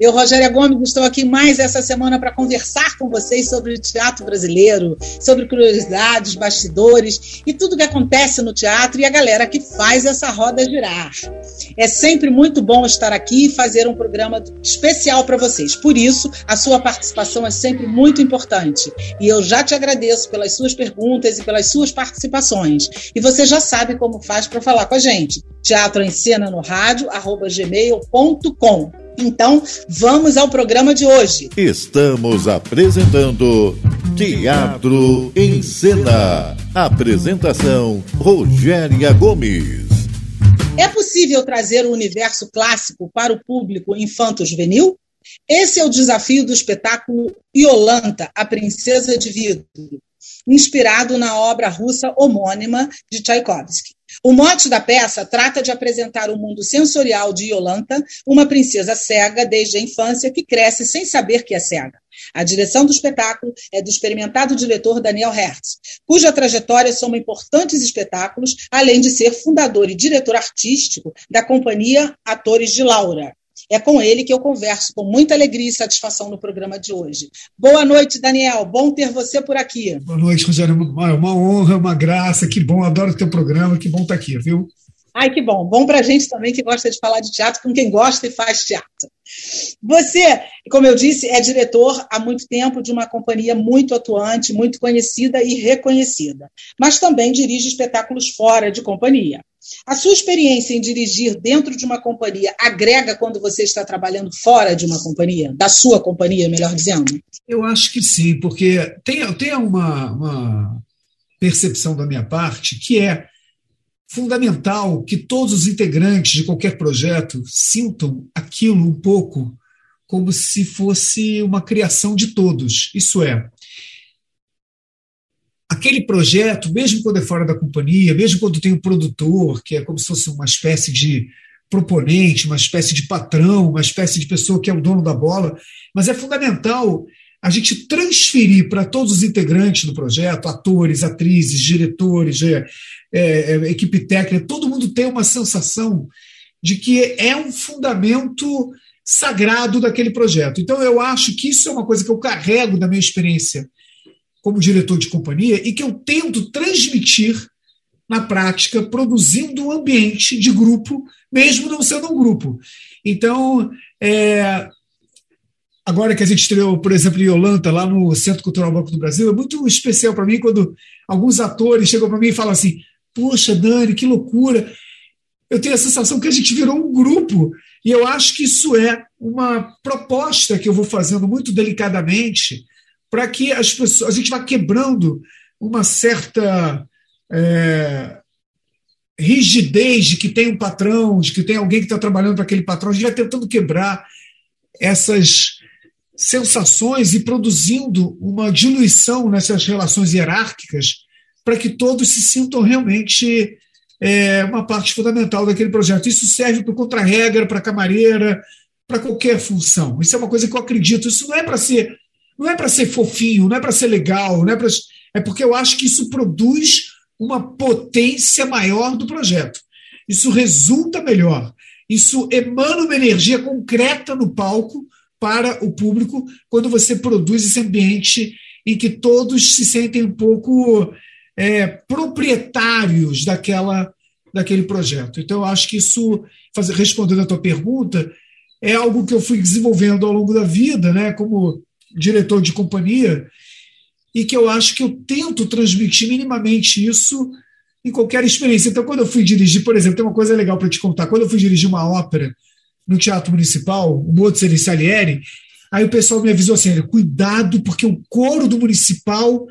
Eu, Rogéria Gomes, estou aqui mais essa semana para conversar com vocês sobre o teatro brasileiro, sobre curiosidades, bastidores e tudo que acontece no teatro e a galera que faz essa roda girar. É sempre muito bom estar aqui e fazer um programa especial para vocês. Por isso, a sua participação é sempre muito importante. E eu já te agradeço pelas suas perguntas e pelas suas participações. E você já sabe como faz para falar com a gente. Teatro em Cena no rádio, arroba gmail.com. Então, vamos ao programa de hoje. Estamos apresentando Teatro em Cena. Apresentação: Rogéria Gomes. É possível trazer o universo clássico para o público infanto-juvenil? Esse é o desafio do espetáculo Iolanta, a Princesa de Vidro, inspirado na obra russa homônima de Tchaikovsky. O mote da peça trata de apresentar o mundo sensorial de Yolanta, uma princesa cega desde a infância que cresce sem saber que é cega. A direção do espetáculo é do experimentado diretor Daniel Hertz, cuja trajetória soma importantes espetáculos, além de ser fundador e diretor artístico da companhia Atores de Laura, é com ele que eu converso com muita alegria e satisfação no programa de hoje. Boa noite, Daniel. Bom ter você por aqui. Boa noite, Rogério. Uma honra, uma graça. Que bom, adoro o teu programa. Que bom estar aqui, viu? Ai, que bom. Bom para a gente também que gosta de falar de teatro, com quem gosta e faz teatro. Você, como eu disse, é diretor há muito tempo de uma companhia muito atuante, muito conhecida e reconhecida, mas também dirige espetáculos fora de companhia. A sua experiência em dirigir dentro de uma companhia agrega quando você está trabalhando fora de uma companhia? Da sua companhia, melhor dizendo? Eu acho que sim, porque tem, tem uma, uma percepção da minha parte que é fundamental que todos os integrantes de qualquer projeto sintam aquilo um pouco como se fosse uma criação de todos. Isso é, aquele projeto, mesmo quando é fora da companhia, mesmo quando tem um produtor, que é como se fosse uma espécie de proponente, uma espécie de patrão, uma espécie de pessoa que é o dono da bola, mas é fundamental a gente transferir para todos os integrantes do projeto, atores, atrizes, diretores, é, é, é, equipe técnica, todo mundo tem uma sensação de que é um fundamento sagrado daquele projeto. Então, eu acho que isso é uma coisa que eu carrego da minha experiência como diretor de companhia e que eu tento transmitir na prática, produzindo um ambiente de grupo, mesmo não sendo um grupo. Então, é, agora que a gente estreou, por exemplo, em Yolanta, lá no Centro Cultural Banco do Brasil, é muito especial para mim quando alguns atores chegam para mim e falam assim: Poxa, Dani, que loucura! Eu tenho a sensação que a gente virou um grupo, e eu acho que isso é uma proposta que eu vou fazendo muito delicadamente para que as pessoas, a gente vá quebrando uma certa é, rigidez de que tem um patrão, de que tem alguém que está trabalhando para aquele patrão, a gente vai tentando quebrar essas sensações e produzindo uma diluição nessas relações hierárquicas para que todos se sintam realmente é, uma parte fundamental daquele projeto. Isso serve para contra-regra, para camareira, para qualquer função. Isso é uma coisa que eu acredito. Isso não é para ser não é para ser fofinho, não é para ser legal, não é é porque eu acho que isso produz uma potência maior do projeto. Isso resulta melhor. Isso emana uma energia concreta no palco para o público quando você produz esse ambiente em que todos se sentem um pouco é, proprietários daquela, daquele projeto. Então, eu acho que isso, respondendo a tua pergunta, é algo que eu fui desenvolvendo ao longo da vida, né, como diretor de companhia, e que eu acho que eu tento transmitir minimamente isso em qualquer experiência. Então, quando eu fui dirigir, por exemplo, tem uma coisa legal para te contar. Quando eu fui dirigir uma ópera no Teatro Municipal, o Mozart e Salieri, aí o pessoal me avisou assim: cuidado, porque o coro do Municipal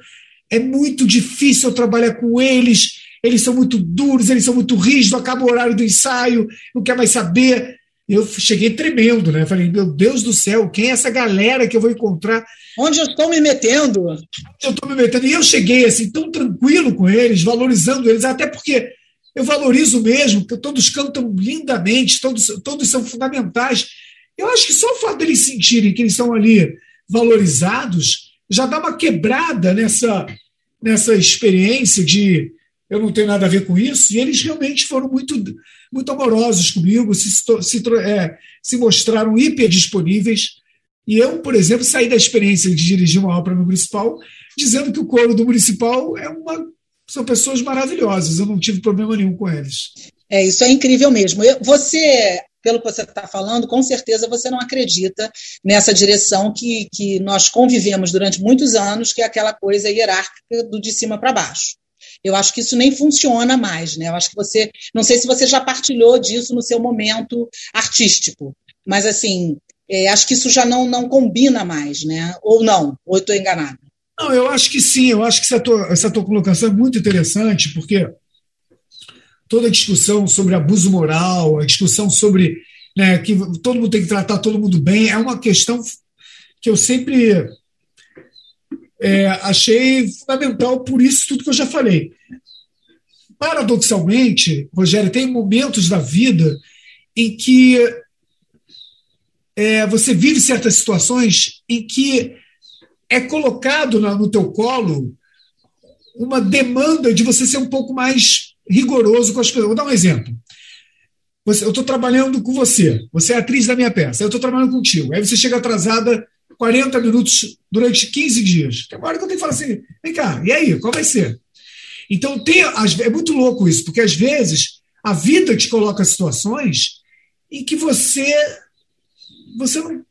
é muito difícil eu trabalhar com eles, eles são muito duros, eles são muito rígidos, acaba o horário do ensaio, não quer mais saber. eu cheguei tremendo, né? Falei, meu Deus do céu, quem é essa galera que eu vou encontrar? Onde eu estou me metendo? Onde eu estou me metendo? E eu cheguei assim, tão tranquilo com eles, valorizando eles, até porque eu valorizo mesmo, porque todos cantam lindamente, todos, todos são fundamentais. Eu acho que só o fato deles sentirem que eles estão ali valorizados já dá uma quebrada nessa, nessa experiência de eu não tenho nada a ver com isso, e eles realmente foram muito, muito amorosos comigo, se, se, é, se mostraram hiper disponíveis. E eu, por exemplo, saí da experiência de dirigir uma ópera no Municipal dizendo que o coro do Municipal é uma, são pessoas maravilhosas, eu não tive problema nenhum com eles. É, isso é incrível mesmo. Você, pelo que você está falando, com certeza você não acredita nessa direção que, que nós convivemos durante muitos anos, que é aquela coisa hierárquica do de cima para baixo. Eu acho que isso nem funciona mais, né? Eu acho que você, não sei se você já partilhou disso no seu momento artístico, mas assim, é, acho que isso já não, não combina mais, né? Ou não, ou eu estou enganada. Não, eu acho que sim, eu acho que essa tua, essa tua colocação é muito interessante, porque toda a discussão sobre abuso moral, a discussão sobre né, que todo mundo tem que tratar todo mundo bem, é uma questão que eu sempre é, achei fundamental por isso tudo que eu já falei. Paradoxalmente, Rogério, tem momentos da vida em que é, você vive certas situações em que é colocado no teu colo uma demanda de você ser um pouco mais rigoroso com as pessoas. Vou dar um exemplo. Você, eu estou trabalhando com você, você é atriz da minha peça, eu estou trabalhando contigo. Aí você chega atrasada 40 minutos durante 15 dias. Tem uma hora que eu tenho que falar assim: vem cá, e aí, qual vai ser? Então, tem, é muito louco isso, porque às vezes a vida te coloca situações em que você você não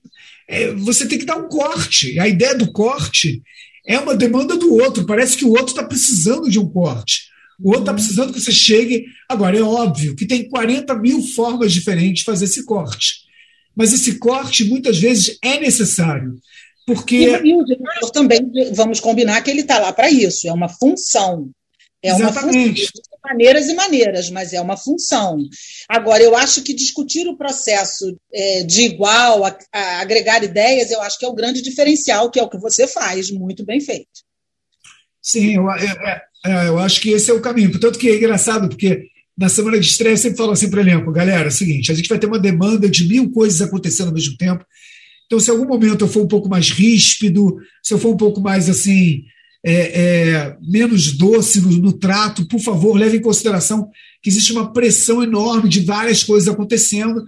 é, você tem que dar um corte. A ideia do corte é uma demanda do outro. Parece que o outro está precisando de um corte. O outro está precisando que você chegue. Agora, é óbvio que tem 40 mil formas diferentes de fazer esse corte mas esse corte muitas vezes é necessário. Porque... E, e o diretor também, vamos combinar que ele está lá para isso, é uma função. É Exatamente. uma função maneiras e maneiras, mas é uma função. Agora, eu acho que discutir o processo é, de igual, a, a agregar ideias, eu acho que é o grande diferencial, que é o que você faz, muito bem feito. Sim, eu, é, é, eu acho que esse é o caminho. Portanto, que é engraçado, porque na semana de estreia, eu sempre falo assim para o elenco, galera, é o seguinte, a gente vai ter uma demanda de mil coisas acontecendo ao mesmo tempo. Então, se em algum momento eu for um pouco mais ríspido, se eu for um pouco mais assim, é, é, menos doce no, no, trato, por favor, leve em consideração que existe uma pressão enorme de várias coisas acontecendo.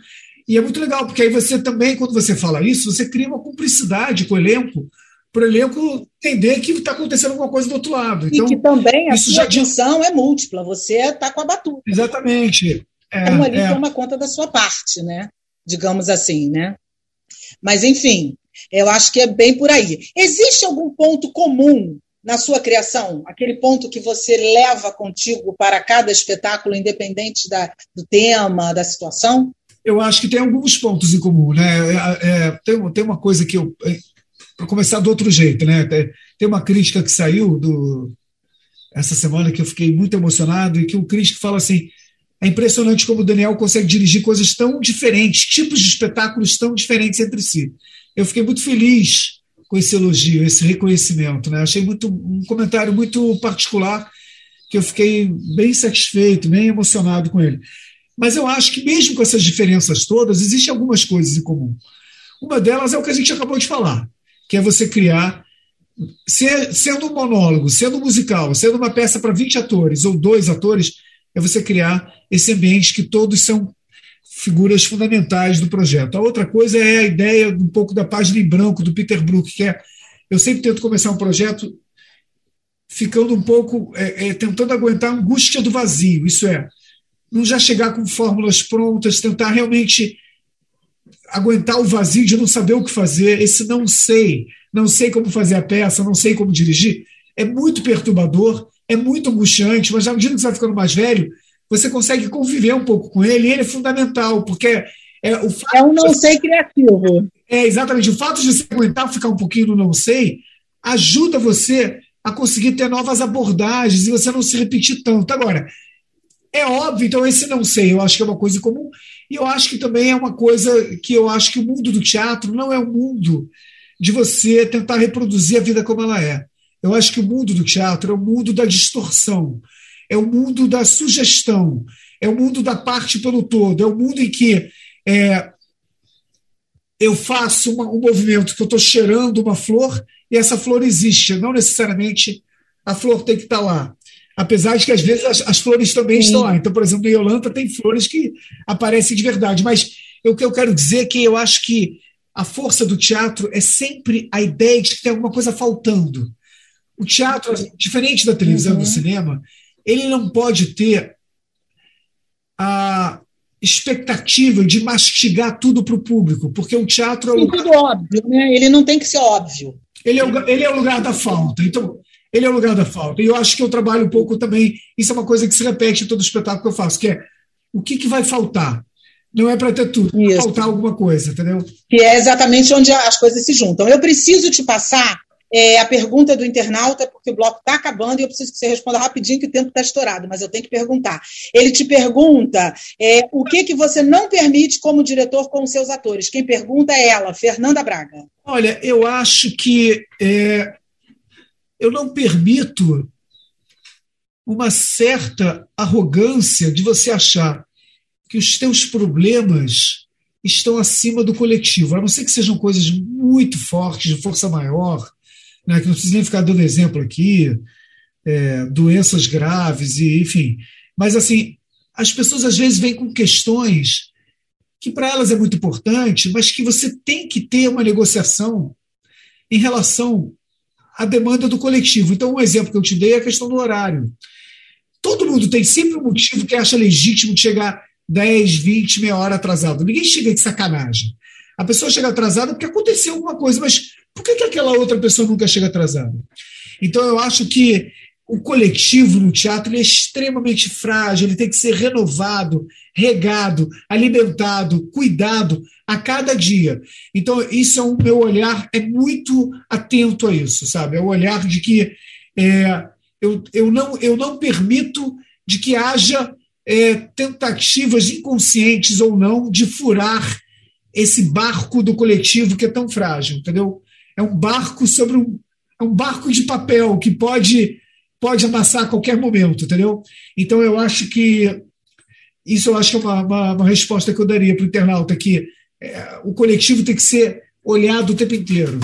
E é muito legal, porque aí você também, quando você fala isso, você cria uma cumplicidade com o elenco, para o elenco entender que está acontecendo alguma coisa do outro lado. Então, e que também a sua já... é múltipla, você está com a batuta. Exatamente. É, Como ali é. toma conta da sua parte, né? Digamos assim, né? Mas, enfim, eu acho que é bem por aí. Existe algum ponto comum na sua criação? Aquele ponto que você leva contigo para cada espetáculo, independente da, do tema, da situação? Eu acho que tem alguns pontos em comum, né? É, é, tem, tem uma coisa que eu para começar do outro jeito, né? Tem uma crítica que saiu do essa semana que eu fiquei muito emocionado e que o crítico fala assim: é impressionante como o Daniel consegue dirigir coisas tão diferentes, tipos de espetáculos tão diferentes entre si. Eu fiquei muito feliz com esse elogio, esse reconhecimento, né? Achei muito um comentário muito particular que eu fiquei bem satisfeito, bem emocionado com ele. Mas eu acho que mesmo com essas diferenças todas, existem algumas coisas em comum. Uma delas é o que a gente acabou de falar que é você criar, sendo um monólogo, sendo um musical, sendo uma peça para 20 atores ou dois atores, é você criar esse ambiente que todos são figuras fundamentais do projeto. A outra coisa é a ideia um pouco da página em branco do Peter Brook, que é eu sempre tento começar um projeto ficando um pouco é, é, tentando aguentar a angústia do vazio, isso é, não já chegar com fórmulas prontas, tentar realmente aguentar o vazio de não saber o que fazer, esse não sei, não sei como fazer a peça, não sei como dirigir, é muito perturbador, é muito angustiante, mas à medida que você vai ficando mais velho, você consegue conviver um pouco com ele, e ele é fundamental, porque é, o fato é um não sei criativo. É, exatamente. O fato de você aguentar ficar um pouquinho no não sei ajuda você a conseguir ter novas abordagens e você não se repetir tanto. Agora, É óbvio, então esse não sei, eu acho que é uma coisa comum, e eu acho que também é uma coisa que eu acho que o mundo do teatro não é um mundo de você tentar reproduzir a vida como ela é. Eu acho que o mundo do teatro é o mundo da distorção, é o mundo da sugestão, é o mundo da parte pelo todo, é o mundo em que é, eu faço uma, um movimento que eu estou cheirando uma flor e essa flor existe, não necessariamente a flor tem que estar tá lá. Apesar de que às vezes as, as flores também Sim. estão lá. Então, por exemplo, em Yolanda tem flores que aparecem de verdade. Mas o que eu quero dizer é que eu acho que a força do teatro é sempre a ideia de que tem alguma coisa faltando. O teatro, diferente da televisão e uhum. do cinema, ele não pode ter a expectativa de mastigar tudo para o público, porque o teatro é o lugar... tudo óbvio, né? Ele não tem que ser óbvio. Ele é, o, ele é o lugar da falta. Então, ele é o lugar da falta. E eu acho que eu trabalho um pouco também. Isso é uma coisa que se repete em todo espetáculo que eu faço, que é o que, que vai faltar? Não é para ter tudo, vai faltar alguma coisa, entendeu? Que é exatamente onde as coisas se juntam. Eu preciso te passar é, a pergunta do internauta, porque o bloco está acabando e eu preciso que você responda rapidinho, que o tempo está estourado, mas eu tenho que perguntar. Ele te pergunta é, o que, que você não permite como diretor com os seus atores. Quem pergunta é ela, Fernanda Braga. Olha, eu acho que é, eu não permito uma certa arrogância de você achar que os teus problemas estão acima do coletivo, a não ser que sejam coisas muito fortes, de força maior, né, que não precisa nem ficar dando exemplo aqui, é, doenças graves, e enfim. Mas, assim, as pessoas às vezes vêm com questões que para elas é muito importante, mas que você tem que ter uma negociação em relação à demanda do coletivo. Então, um exemplo que eu te dei é a questão do horário. Todo mundo tem sempre um motivo que acha legítimo de chegar 10, 20, meia hora atrasado. Ninguém chega de sacanagem. A pessoa chega atrasada porque aconteceu alguma coisa, mas por que, que aquela outra pessoa nunca chega atrasada? Então, eu acho que o coletivo no teatro é extremamente frágil, ele tem que ser renovado, regado, alimentado, cuidado a cada dia. Então, isso é o meu olhar, é muito atento a isso, sabe? É o olhar de que é, eu, eu, não, eu não permito de que haja é, tentativas inconscientes ou não de furar esse barco do coletivo que é tão frágil, entendeu? É um barco sobre um, é um barco de papel que pode pode amassar a qualquer momento, entendeu? Então eu acho que isso eu acho que é uma, uma, uma resposta que eu daria para o internauta que é, o coletivo tem que ser olhado o tempo inteiro.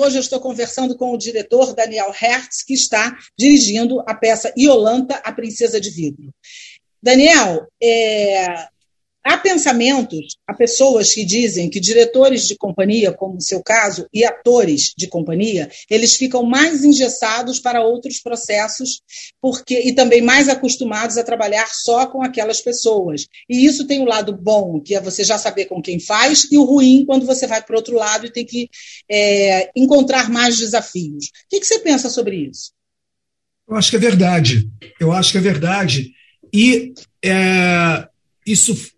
Hoje eu estou conversando com o diretor Daniel Hertz, que está dirigindo a peça Iolanta, a Princesa de Vidro. Daniel, é, Há pensamentos, há pessoas que dizem que diretores de companhia, como o seu caso, e atores de companhia, eles ficam mais engessados para outros processos porque e também mais acostumados a trabalhar só com aquelas pessoas. E isso tem o lado bom, que é você já saber com quem faz, e o ruim, quando você vai para outro lado e tem que é, encontrar mais desafios. O que, que você pensa sobre isso? Eu acho que é verdade. Eu acho que é verdade. E é, isso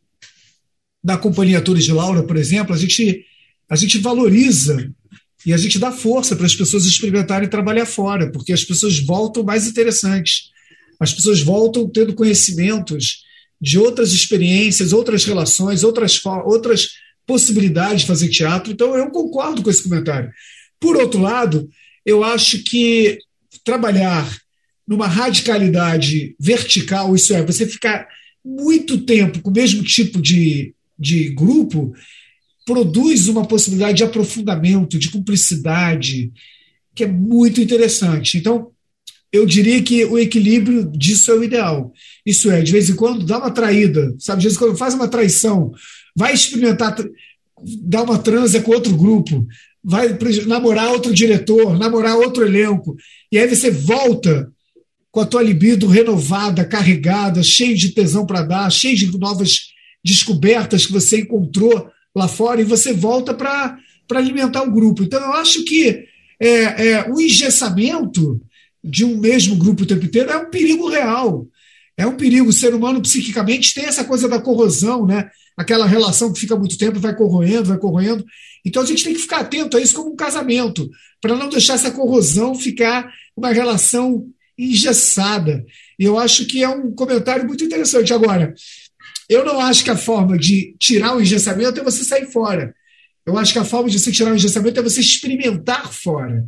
da Companhia Torres de Laura, por exemplo, a gente, a gente valoriza e a gente dá força para as pessoas experimentarem trabalhar fora, porque as pessoas voltam mais interessantes. As pessoas voltam tendo conhecimentos de outras experiências, outras relações, outras, outras possibilidades de fazer teatro. Então, eu concordo com esse comentário. Por outro lado, eu acho que trabalhar numa radicalidade vertical, isso é, você ficar muito tempo com o mesmo tipo de de grupo produz uma possibilidade de aprofundamento, de cumplicidade, que é muito interessante. Então, eu diria que o equilíbrio disso é o ideal. Isso é, de vez em quando, dá uma traída, sabe? De vez em quando faz uma traição, vai experimentar, dar uma transa com outro grupo, vai namorar outro diretor, namorar outro elenco, e aí você volta com a tua libido renovada, carregada, cheio de tesão para dar, cheio de novas descobertas que você encontrou lá fora e você volta para alimentar o grupo. Então, eu acho que é, é, o engessamento de um mesmo grupo o tempo inteiro é um perigo real. É um perigo. O ser humano, psiquicamente, tem essa coisa da corrosão, né? aquela relação que fica muito tempo, vai corroendo, vai corroendo. Então a gente tem que ficar atento a isso como um casamento, para não deixar essa corrosão ficar uma relação engessada. E eu acho que é um comentário muito interessante. Agora, eu não acho que a forma de tirar o engessamento é você sair fora. Eu acho que a forma de você tirar o engessamento é você experimentar fora.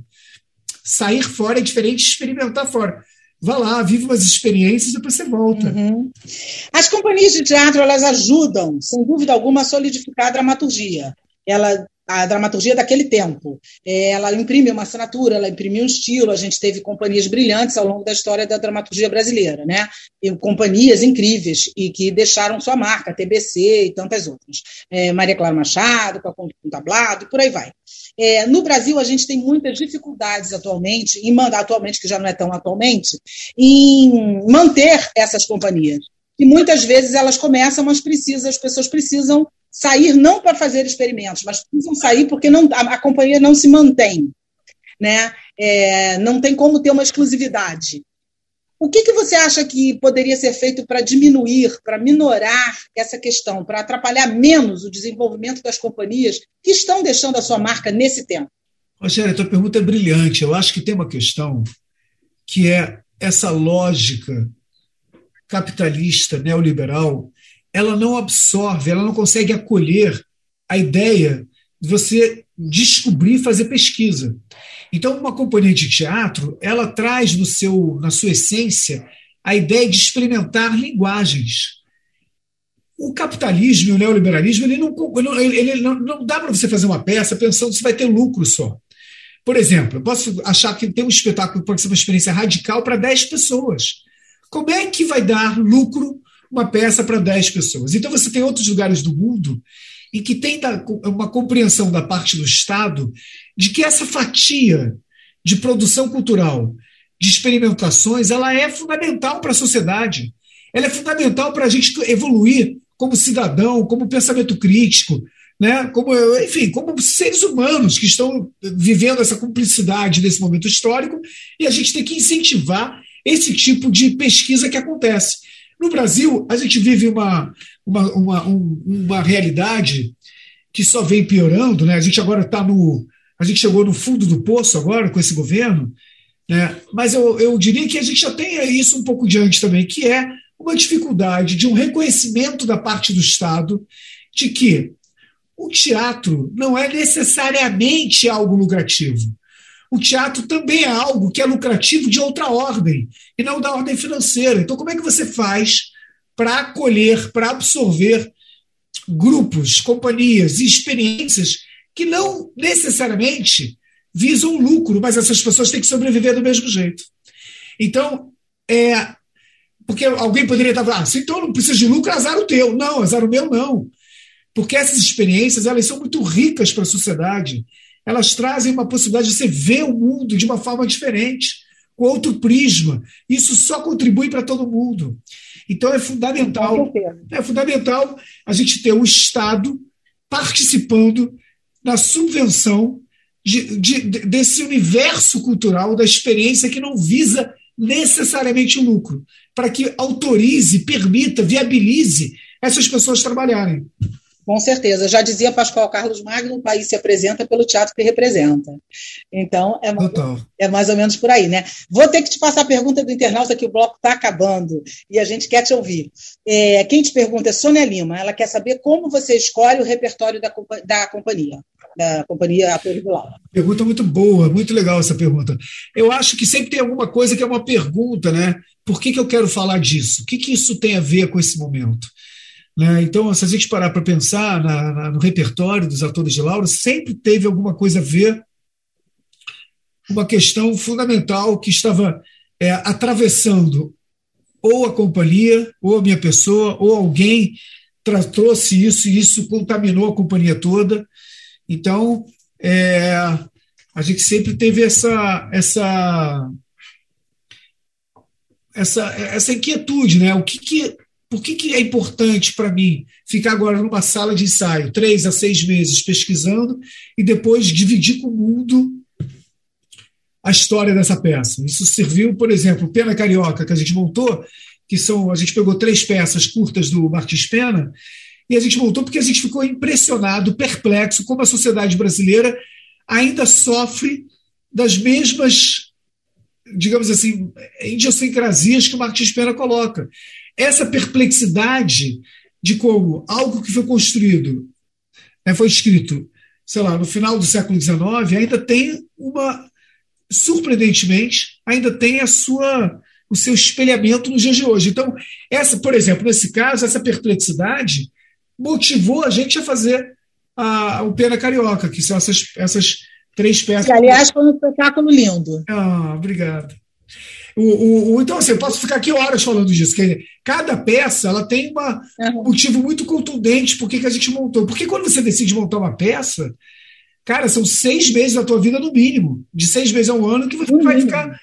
Sair fora é diferente de experimentar fora vá lá, vive umas experiências e depois você volta. Uhum. As companhias de teatro elas ajudam, sem dúvida alguma, a solidificar a dramaturgia. Ela a dramaturgia daquele tempo. É, ela imprime uma assinatura, ela imprime um estilo. A gente teve companhias brilhantes ao longo da história da dramaturgia brasileira, né? E companhias incríveis e que deixaram sua marca, TBC e tantas outras. É, Maria Clara Machado, com a Conto com Tablado, e por aí vai. É, no Brasil, a gente tem muitas dificuldades atualmente, em mandar atualmente, que já não é tão atualmente, em manter essas companhias. E muitas vezes elas começam, mas precisam, as pessoas precisam sair não para fazer experimentos, mas precisam sair porque não, a, a companhia não se mantém. Né? É, não tem como ter uma exclusividade. O que, que você acha que poderia ser feito para diminuir, para minorar essa questão, para atrapalhar menos o desenvolvimento das companhias que estão deixando a sua marca nesse tempo? Rogério, a tua pergunta é brilhante. Eu acho que tem uma questão que é essa lógica capitalista, neoliberal, ela não absorve, ela não consegue acolher a ideia de você descobrir, fazer pesquisa. Então, uma companhia de teatro, ela traz no seu, na sua essência a ideia de experimentar linguagens. O capitalismo e o neoliberalismo, ele não, ele não, não dá para você fazer uma peça pensando se vai ter lucro só. Por exemplo, eu posso achar que tem um espetáculo que pode ser uma experiência radical para 10 pessoas. Como é que vai dar lucro uma peça para 10 pessoas. Então, você tem outros lugares do mundo e que tem uma compreensão da parte do Estado de que essa fatia de produção cultural, de experimentações, ela é fundamental para a sociedade. Ela é fundamental para a gente evoluir como cidadão, como pensamento crítico, né? como, enfim, como seres humanos que estão vivendo essa cumplicidade nesse momento histórico, e a gente tem que incentivar esse tipo de pesquisa que acontece. No Brasil, a gente vive uma, uma, uma, uma realidade que só vem piorando, né? A gente agora está no. A gente chegou no fundo do poço agora com esse governo, né? mas eu, eu diria que a gente já tem isso um pouco diante também, que é uma dificuldade de um reconhecimento da parte do Estado de que o teatro não é necessariamente algo lucrativo o teatro também é algo que é lucrativo de outra ordem, e não da ordem financeira. Então, como é que você faz para acolher, para absorver grupos, companhias e experiências que não necessariamente visam lucro, mas essas pessoas têm que sobreviver do mesmo jeito. Então, é. Porque alguém poderia estar falando, ah, então não precisa de lucro, azar o teu. Não, azar o meu não. Porque essas experiências elas são muito ricas para a sociedade elas trazem uma possibilidade de você ver o mundo de uma forma diferente, com outro prisma. Isso só contribui para todo mundo. Então é fundamental, é fundamental a gente ter o Estado participando na subvenção de, de, desse universo cultural, da experiência que não visa necessariamente o lucro, para que autorize, permita, viabilize essas pessoas trabalharem. Com certeza. Já dizia Pascoal Carlos Magno, o país se apresenta pelo teatro que representa. Então, é mais, é mais ou menos por aí, né? Vou ter que te passar a pergunta do internauta, que o bloco está acabando e a gente quer te ouvir. É, quem te pergunta é Sônia Lima. Ela quer saber como você escolhe o repertório da, da companhia da companhia Laura. Pergunta muito boa, muito legal essa pergunta. Eu acho que sempre tem alguma coisa que é uma pergunta, né? Por que, que eu quero falar disso? O que, que isso tem a ver com esse momento? Né? Então, se a gente parar para pensar na, na, no repertório dos atores de Laura, sempre teve alguma coisa a ver uma questão fundamental que estava é, atravessando ou a companhia, ou a minha pessoa, ou alguém trouxe isso e isso contaminou a companhia toda. Então, é, a gente sempre teve essa, essa, essa, essa inquietude, né? O que, que por que, que é importante para mim ficar agora numa sala de ensaio, três a seis meses pesquisando e depois dividir com o mundo a história dessa peça? Isso serviu, por exemplo, Pena Carioca, que a gente montou, que são, a gente pegou três peças curtas do Martins Pena e a gente montou porque a gente ficou impressionado, perplexo, como a sociedade brasileira ainda sofre das mesmas, digamos assim, idiosincrasias que o Martins Pena coloca. Essa perplexidade de como algo que foi construído, né, foi escrito, sei lá, no final do século XIX, ainda tem uma, surpreendentemente, ainda tem a sua o seu espelhamento nos dias de hoje. Então, essa, por exemplo, nesse caso, essa perplexidade motivou a gente a fazer a, o Pena Carioca, que são essas, essas três peças. Que, aliás, foi um espetáculo lindo. Ah, obrigado. O, o, então, assim, eu posso ficar aqui horas falando disso. Que cada peça ela tem uma, uhum. um motivo muito contundente por que a gente montou. Porque quando você decide montar uma peça, cara, são seis meses da tua vida no mínimo. De seis meses a um ano que você no vai ficar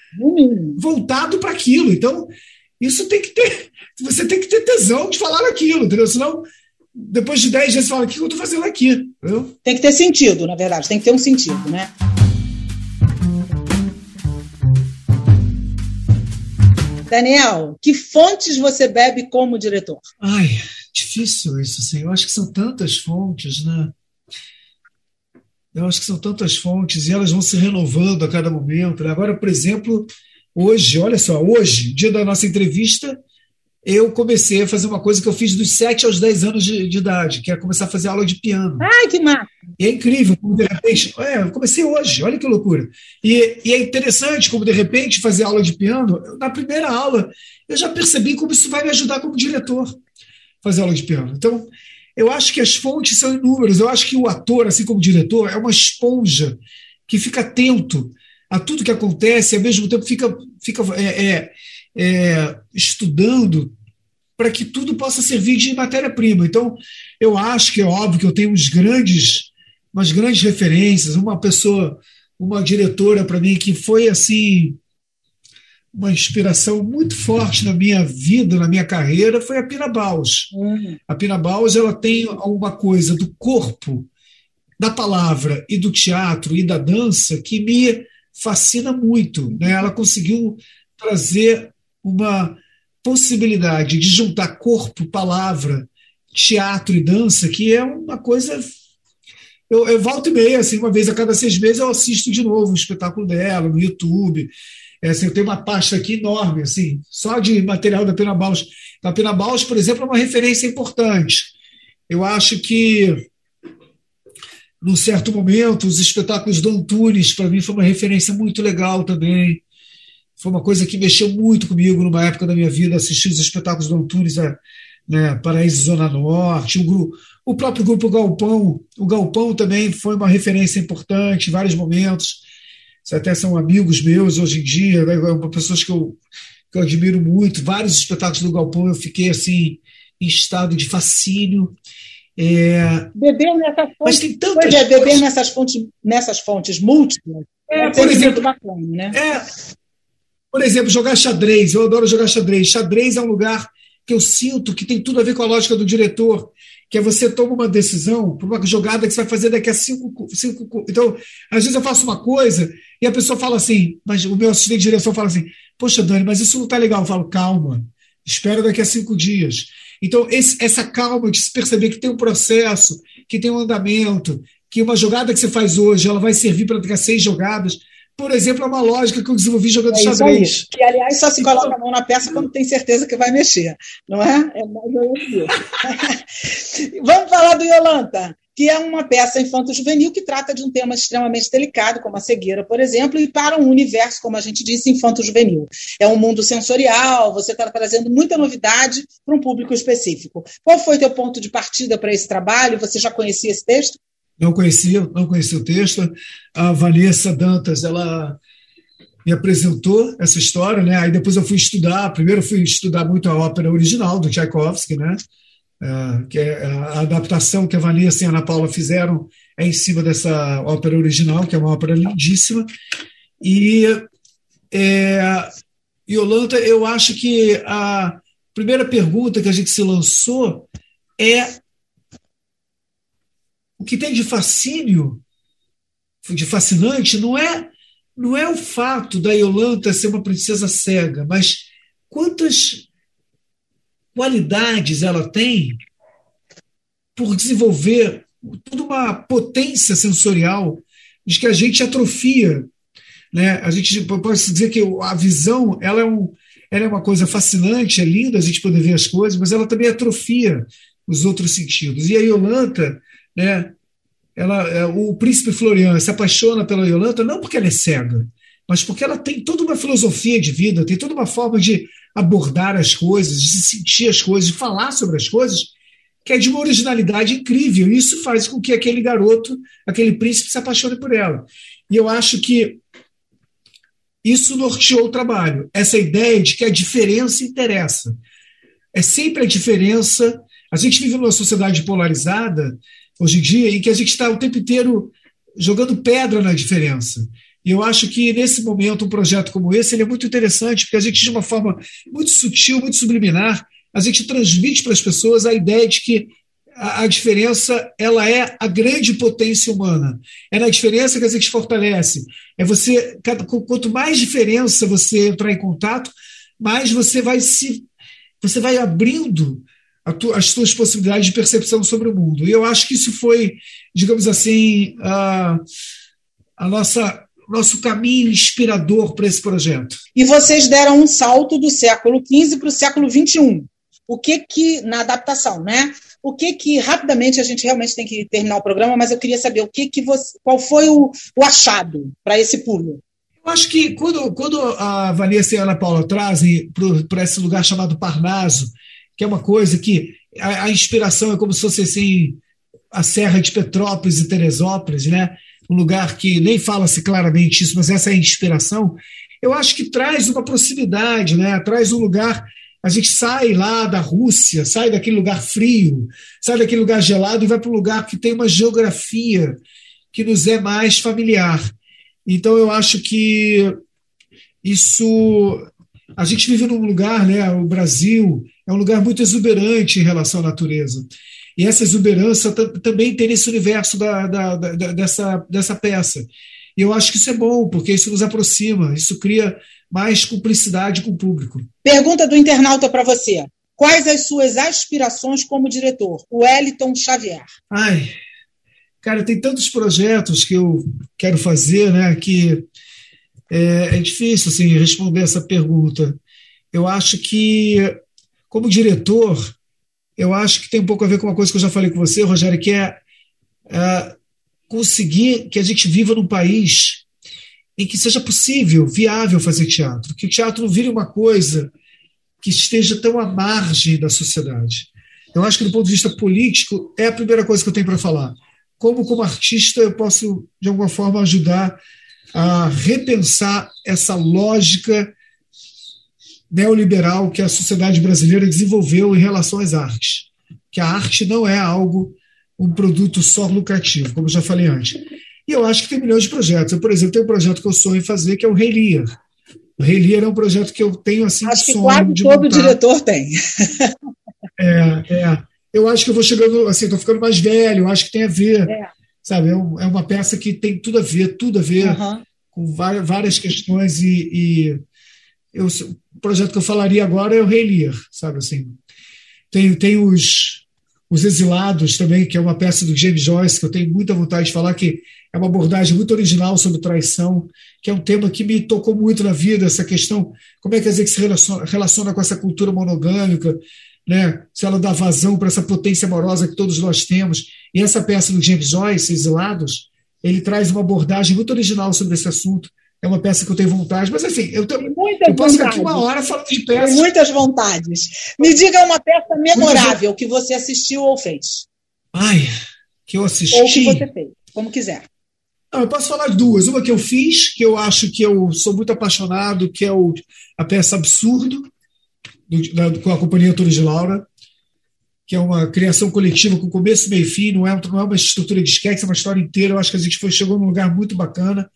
voltado para aquilo. Então, isso tem que ter. Você tem que ter tesão de falar aquilo, entendeu? Senão depois de 10 dias você fala, o que eu estou fazendo aqui? Entendeu? Tem que ter sentido, na verdade, tem que ter um sentido, né? Daniel, que fontes você bebe como diretor? Ai, difícil isso, assim. Eu acho que são tantas fontes, né? Eu acho que são tantas fontes e elas vão se renovando a cada momento. Né? Agora, por exemplo, hoje, olha só, hoje, dia da nossa entrevista, eu comecei a fazer uma coisa que eu fiz dos 7 aos 10 anos de, de idade, que é começar a fazer aula de piano. Ai, que massa! E é incrível, como de repente. É, eu comecei hoje, olha que loucura. E, e, é interessante como, de repente, fazer aula de piano. Na primeira aula, eu já percebi como isso vai me ajudar como diretor, fazer aula de piano. Então, eu acho que as fontes são inúmeras. Eu acho que o ator, assim como o diretor, é uma esponja que fica atento a tudo que acontece, e ao mesmo tempo fica. fica é, é, é, estudando para que tudo possa servir de matéria-prima. Então, eu acho que é óbvio que eu tenho uns grandes, umas grandes referências, uma pessoa, uma diretora para mim que foi assim uma inspiração muito forte na minha vida, na minha carreira, foi a Pina Baus. Uhum. A Pina Baus ela tem alguma coisa do corpo, da palavra e do teatro e da dança que me fascina muito. Né? Ela conseguiu trazer uma possibilidade de juntar corpo, palavra, teatro e dança, que é uma coisa. Eu, eu volto e meia, assim, uma vez a cada seis meses eu assisto de novo o espetáculo dela no YouTube. É, assim, eu tenho uma pasta aqui enorme, assim, só de material da Pena Baus. A Pena Baus, por exemplo, é uma referência importante. Eu acho que, num certo momento, os espetáculos do Antunes, para mim, foi uma referência muito legal também foi uma coisa que mexeu muito comigo numa época da minha vida, assistir os espetáculos do Antunes, a, né, Paraíso Zona Norte, o, grupo, o próprio grupo Galpão, o Galpão também foi uma referência importante em vários momentos, até são amigos meus hoje em dia, né, pessoas que eu, que eu admiro muito, vários espetáculos do Galpão eu fiquei assim, em estado de fascínio, é... Beber nessas fontes. Mas tem tantas pois é, beber nessas fontes, nessas fontes múltiplas. É, é por exemplo, bacana, né? É, por exemplo, jogar xadrez. Eu adoro jogar xadrez. Xadrez é um lugar que eu sinto que tem tudo a ver com a lógica do diretor, que é você toma uma decisão por uma jogada que você vai fazer daqui a cinco, cinco. Então, às vezes eu faço uma coisa e a pessoa fala assim, mas o meu assistente de direção fala assim: Poxa, Dani, mas isso não está legal. Eu falo, calma, espera daqui a cinco dias. Então, esse, essa calma de se perceber que tem um processo, que tem um andamento, que uma jogada que você faz hoje ela vai servir para daqui a seis jogadas por exemplo, é uma lógica que eu desenvolvi jogando é xadrez. Que, aliás, só se coloca a mão na peça quando tem certeza que vai mexer, não é? É mais ou menos Vamos falar do Yolanta, que é uma peça infanto-juvenil que trata de um tema extremamente delicado, como a cegueira, por exemplo, e para um universo, como a gente disse, infanto-juvenil. É um mundo sensorial, você está trazendo muita novidade para um público específico. Qual foi teu ponto de partida para esse trabalho? Você já conhecia esse texto? Não conhecia, não conhecia o texto. A Vanessa Dantas, ela me apresentou essa história, né? Aí depois eu fui estudar. Primeiro fui estudar muito a ópera original do Tchaikovsky, né? É, que é a adaptação que a Vanessa e a Ana Paula fizeram é em cima dessa ópera original, que é uma ópera lindíssima. E é, Yolanda, eu acho que a primeira pergunta que a gente se lançou é o que tem de fascínio, de fascinante, não é não é o fato da Yolanta ser uma princesa cega, mas quantas qualidades ela tem por desenvolver toda uma potência sensorial de que a gente atrofia. Né? A gente pode dizer que a visão ela é, um, ela é uma coisa fascinante, é linda a gente poder ver as coisas, mas ela também atrofia os outros sentidos. E a Yolanta, né, ela, é, o príncipe Florian se apaixona pela Yolanta não porque ela é cega, mas porque ela tem toda uma filosofia de vida, tem toda uma forma de abordar as coisas, de se sentir as coisas, de falar sobre as coisas, que é de uma originalidade incrível. E isso faz com que aquele garoto, aquele príncipe, se apaixone por ela. E eu acho que isso norteou o trabalho. Essa ideia de que a diferença interessa. É sempre a diferença. A gente vive numa sociedade polarizada, hoje em dia, em que a gente está o tempo inteiro jogando pedra na diferença. E eu acho que, nesse momento, um projeto como esse ele é muito interessante, porque a gente, de uma forma muito sutil, muito subliminar, a gente transmite para as pessoas a ideia de que a, diferença ela é a grande potência humana. É na diferença que a gente fortalece. É você, quanto mais diferença você entrar em contato, mais você vai se você vai abrindo tu, as suas possibilidades de percepção sobre o mundo. E eu acho que isso foi, digamos assim, a, a nossa nosso caminho inspirador para esse projeto. E vocês deram um salto do século XV para o século XXI. O que que, na adaptação, né? O que que, rapidamente, a gente realmente tem que terminar o programa, mas eu queria saber o que que você, qual foi o, o achado para esse pulo? Eu acho que quando, quando a Vanessa e a Ana Paula trazem para esse lugar chamado Parnaso, que é uma coisa que a, a inspiração é como se fosse assim, a Serra de Petrópolis e Teresópolis, né? um lugar que nem fala-se claramente isso, mas essa é a inspiração, eu acho que traz uma proximidade, né? traz um lugar. A gente sai lá da Rússia, sai daquele lugar frio, sai daquele lugar gelado e vai para um lugar que tem uma geografia que nos é mais familiar. Então, eu acho que isso. A gente vive num lugar, né? O Brasil é um lugar muito exuberante em relação à natureza. E essa exuberância também tem nesse universo da, da, da, dessa, dessa peça. E eu acho que isso é bom, porque isso nos aproxima, isso cria mais cumplicidade com o público. Pergunta do internauta para você. Quais as suas aspirações como diretor? O Wellington Xavier. Ai, cara, tem tantos projetos que eu quero fazer, né, que é, é difícil assim, responder essa pergunta. Eu acho que, como diretor, eu acho que tem um pouco a ver com uma coisa que eu já falei com você, Rogério, que é, é conseguir que a gente viva num país em que seja possível, viável fazer teatro, que o teatro não vire uma coisa que esteja tão à margem da sociedade. Eu acho que, do ponto de vista político, é a primeira coisa que eu tenho para falar. Como, como artista, eu posso, de alguma forma, ajudar a repensar essa lógica neoliberal que a sociedade brasileira desenvolveu em relação às artes. Que a arte não é algo, um produto só lucrativo, como eu já falei antes. E eu acho que tem milhões de projetos. Eu, por exemplo, tenho um projeto que eu sonho em fazer, que é o Rei Lear. O Rei Lear é um projeto que eu tenho assim. Acho que quase todo montar. diretor tem. é, é. Eu acho que eu vou chegando, assim, estou ficando mais velho, acho que tem a ver. É. Sabe, é, um, é, uma peça que tem tudo a ver, tudo a ver uhum. com várias, várias questões e, e eu, o projeto que eu falaria agora é o Rei Lear, sabe assim. Tem, tem os, os Exilados também, que é uma peça do James Joyce, que eu tenho muita vontade de falar, que é uma abordagem muito original sobre traição, que é um tema que me tocou muito na vida, essa questão, como é que a gente se relaciona, relaciona com essa cultura monogâmica, né? se ela dá vazão para essa potência amorosa que todos nós temos. E essa peça do James Joyce, Exilados, ele traz uma abordagem muito original sobre esse assunto, é uma peça que eu tenho vontade, mas enfim, eu, tenho, eu posso ficar aqui uma hora falando de peças. muitas vontades. Me diga uma peça memorável que você assistiu ou fez. Ai, que eu assisti. Ou que você fez, como quiser. Não, eu posso falar duas. Uma que eu fiz, que eu acho que eu sou muito apaixonado, que é o, a peça Absurdo, do, da, com a Companhia Torres de Laura, que é uma criação coletiva com começo, meio e fim, não é, não é uma estrutura de sketch, é uma história inteira. Eu acho que a gente foi, chegou num lugar muito bacana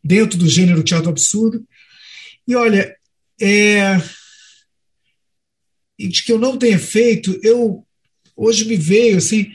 dentro do gênero teatro absurdo. E olha, é, de que eu não tenha feito, eu hoje me veio assim,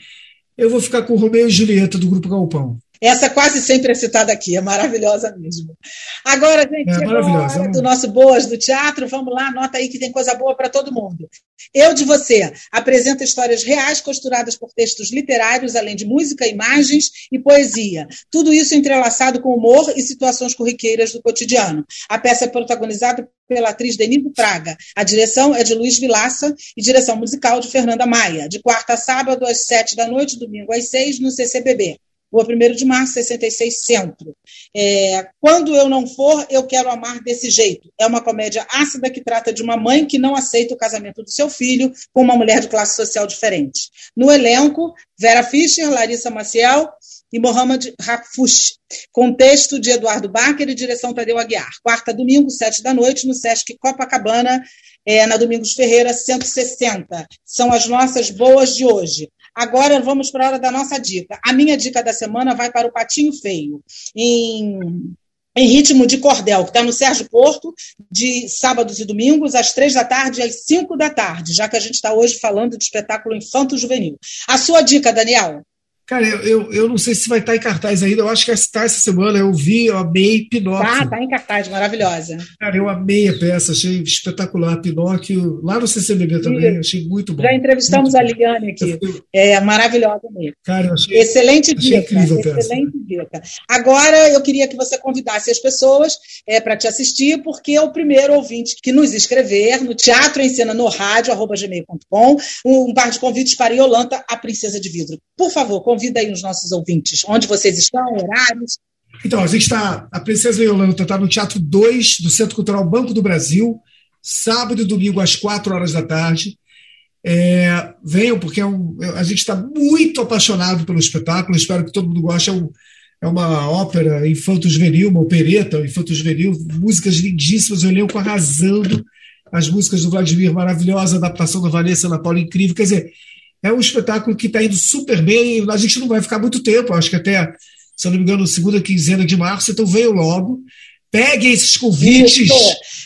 eu vou ficar com o Romeu e Julieta do Grupo Galpão. Essa quase sempre é citada aqui, é maravilhosa mesmo. Agora, gente, é chegou a hora do nosso Boas do Teatro. Vamos lá, anota aí que tem coisa boa para todo mundo. Eu de Você apresenta histórias reais costuradas por textos literários, além de música, imagens e poesia. Tudo isso entrelaçado com humor e situações corriqueiras do cotidiano. A peça é protagonizada pela atriz Denise Praga. A direção é de Luiz Vilaça e direção musical de Fernanda Maia. De quarta a sábado, às sete da noite, domingo às seis, no CCBB. Rua 1 de Março, 66, Centro. É, Quando eu não for, eu quero amar desse jeito. É uma comédia ácida que trata de uma mãe que não aceita o casamento do seu filho com uma mulher de classe social diferente. No elenco, Vera Fischer, Larissa Maciel e Mohamed Rafush, com texto de Eduardo Barker e direção Tadeu Aguiar. Quarta, domingo, sete da noite, no Sesc Copacabana, é, na Domingos Ferreira, 160. São as nossas boas de hoje. Agora vamos para a hora da nossa dica. A minha dica da semana vai para o Patinho Feio, em, em ritmo de cordel, que está no Sérgio Porto, de sábados e domingos, às três da tarde e às cinco da tarde, já que a gente está hoje falando de espetáculo infanto-juvenil. A sua dica, Daniel? Cara, eu, eu, eu, não sei se vai estar em cartaz ainda. Eu acho que está essa semana. Eu vi, eu amei Pinóquio. Ah, tá em cartaz, maravilhosa. Cara, eu amei a peça, achei espetacular. Pinóquio, lá no CCBB também, achei muito bom. Já entrevistamos a Liane aqui. É maravilhosa mesmo. Cara, eu achei, excelente achei dica. Excelente dica. Agora eu queria que você convidasse as pessoas é, para te assistir, porque é o primeiro ouvinte que nos escrever no Teatro em Cena no Rádio, arroba gmail.com, um, um par de convites para Iolanta, a Princesa de Vidro. Por favor, convida aí os nossos ouvintes. Onde vocês estão, horários? Então, a gente está. A Princesa Yolanda está no Teatro 2 do Centro Cultural Banco do Brasil, sábado e domingo às 4 horas da tarde. É, venham, porque é um, a gente está muito apaixonado pelo espetáculo, espero que todo mundo goste. É, um, é uma ópera infanto-juvenil, uma opereta infanto-juvenil, músicas lindíssimas, o elenco arrasando, as músicas do Vladimir, maravilhosa, adaptação da Vanessa Ana Paula, incrível. Quer dizer, é um espetáculo que está indo super bem. A gente não vai ficar muito tempo, acho que até, se eu não me engano, segunda quinzena de março, então veio logo. Peguem esses convites.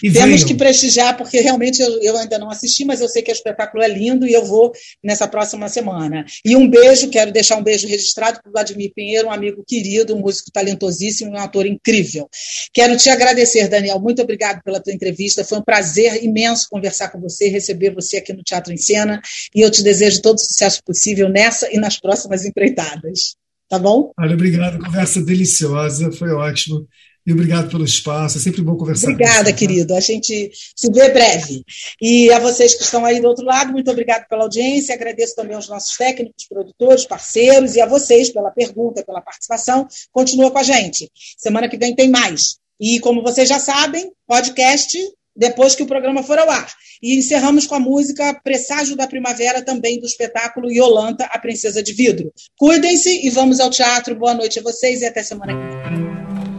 E Temos venham. que prestigiar, porque realmente eu, eu, ainda não assisti, mas eu sei que o espetáculo é lindo e eu vou nessa próxima semana. E um beijo, quero deixar um beijo registrado para o Vladimir Pinheiro, um amigo querido, um músico talentosíssimo, um ator incrível. Quero te agradecer, Daniel. Muito obrigado pela tua entrevista. Foi um prazer imenso conversar com você, receber você aqui no Teatro em Cena. E eu te desejo todo o sucesso possível nessa e nas próximas empreitadas. Tá bom? Olha, obrigado. Conversa deliciosa, foi ótimo. E obrigado pelo espaço, é sempre bom conversar Obrigada, com você. Obrigada, querido. A gente se vê breve. E a vocês que estão aí do outro lado, muito obrigado pela audiência. Agradeço também aos nossos técnicos, produtores, parceiros e a vocês pela pergunta, pela participação. Continua com a gente. Semana que vem tem mais. E como vocês já sabem, podcast depois que o programa for ao ar. E encerramos com a música Presságio da Primavera, também do espetáculo Yolanta, a Princesa de Vidro. Cuidem-se e vamos ao teatro. Boa noite a vocês e até semana que vem.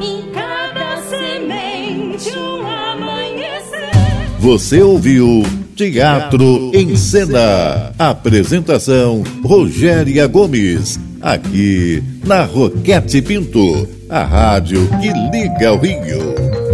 Em cada semente um amanhecer. Você ouviu Teatro em Cena. Apresentação Rogéria Gomes. Aqui na Roquete Pinto, a rádio que liga o Rio.